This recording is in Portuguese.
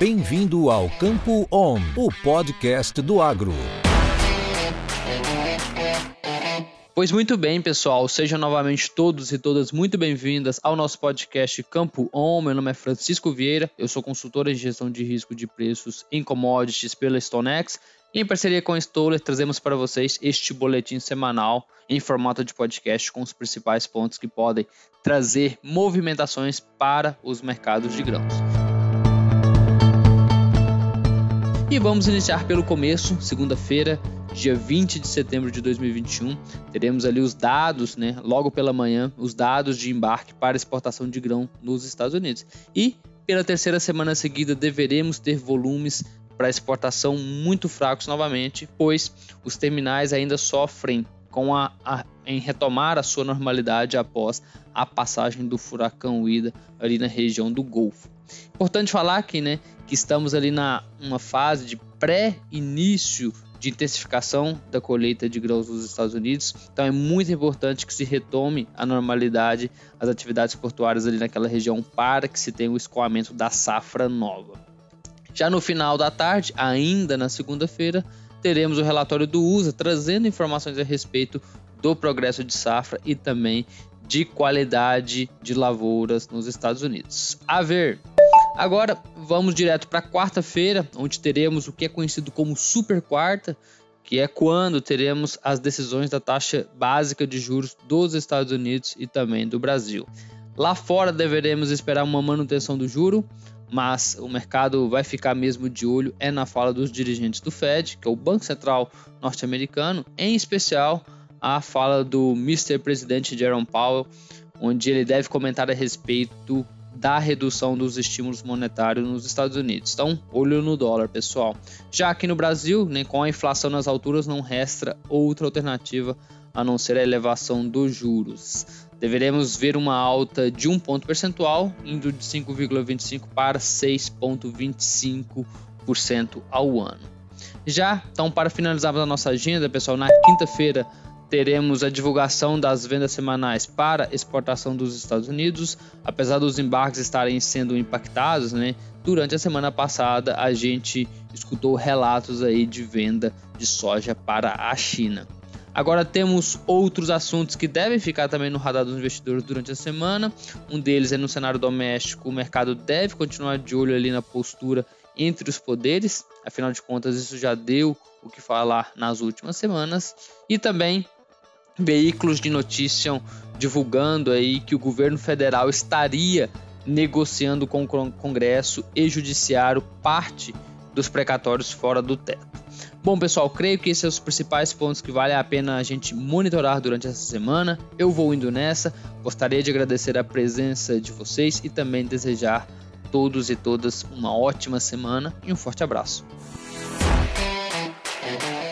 Bem-vindo ao Campo On, o podcast do agro. Pois muito bem, pessoal, sejam novamente todos e todas muito bem-vindas ao nosso podcast Campo On. Meu nome é Francisco Vieira, eu sou consultora em gestão de risco de preços em commodities pela StoneX e em parceria com a Stoller trazemos para vocês este boletim semanal em formato de podcast com os principais pontos que podem trazer movimentações para os mercados de grãos. E vamos iniciar pelo começo, segunda-feira, dia 20 de setembro de 2021. Teremos ali os dados, né, logo pela manhã, os dados de embarque para exportação de grão nos Estados Unidos. E pela terceira semana seguida deveremos ter volumes para exportação muito fracos novamente, pois os terminais ainda sofrem com a, a, em retomar a sua normalidade após a passagem do furacão Ida ali na região do Golfo. Importante falar aqui, né, que estamos ali na uma fase de pré-início de intensificação da colheita de grãos nos Estados Unidos. Então é muito importante que se retome a normalidade, as atividades portuárias ali naquela região para que se tenha o escoamento da safra nova. Já no final da tarde, ainda na segunda-feira, teremos o relatório do USA trazendo informações a respeito do progresso de safra e também de qualidade de lavouras nos Estados Unidos. A ver. Agora vamos direto para quarta-feira, onde teremos o que é conhecido como super quarta, que é quando teremos as decisões da taxa básica de juros dos Estados Unidos e também do Brasil. Lá fora deveremos esperar uma manutenção do juro, mas o mercado vai ficar mesmo de olho é na fala dos dirigentes do Fed, que é o Banco Central norte-americano, em especial a fala do Mr. Presidente Jerome Powell, onde ele deve comentar a respeito da redução dos estímulos monetários nos Estados Unidos. Então, olho no dólar, pessoal. Já aqui no Brasil, né, com a inflação nas alturas, não resta outra alternativa a não ser a elevação dos juros. Deveremos ver uma alta de um ponto percentual, indo de 5,25% para 6,25% ao ano. Já, então, para finalizarmos a nossa agenda, pessoal, na quinta-feira teremos a divulgação das vendas semanais para exportação dos Estados Unidos. Apesar dos embarques estarem sendo impactados, né? Durante a semana passada a gente escutou relatos aí de venda de soja para a China. Agora temos outros assuntos que devem ficar também no radar dos investidores durante a semana. Um deles é no cenário doméstico, o mercado deve continuar de olho ali na postura entre os poderes, afinal de contas isso já deu o que falar nas últimas semanas. E também veículos de notícia divulgando aí que o governo federal estaria negociando com o Congresso e Judiciário parte dos precatórios fora do teto. Bom, pessoal, creio que esses são os principais pontos que vale a pena a gente monitorar durante essa semana. Eu vou indo nessa. Gostaria de agradecer a presença de vocês e também desejar todos e todas uma ótima semana e um forte abraço.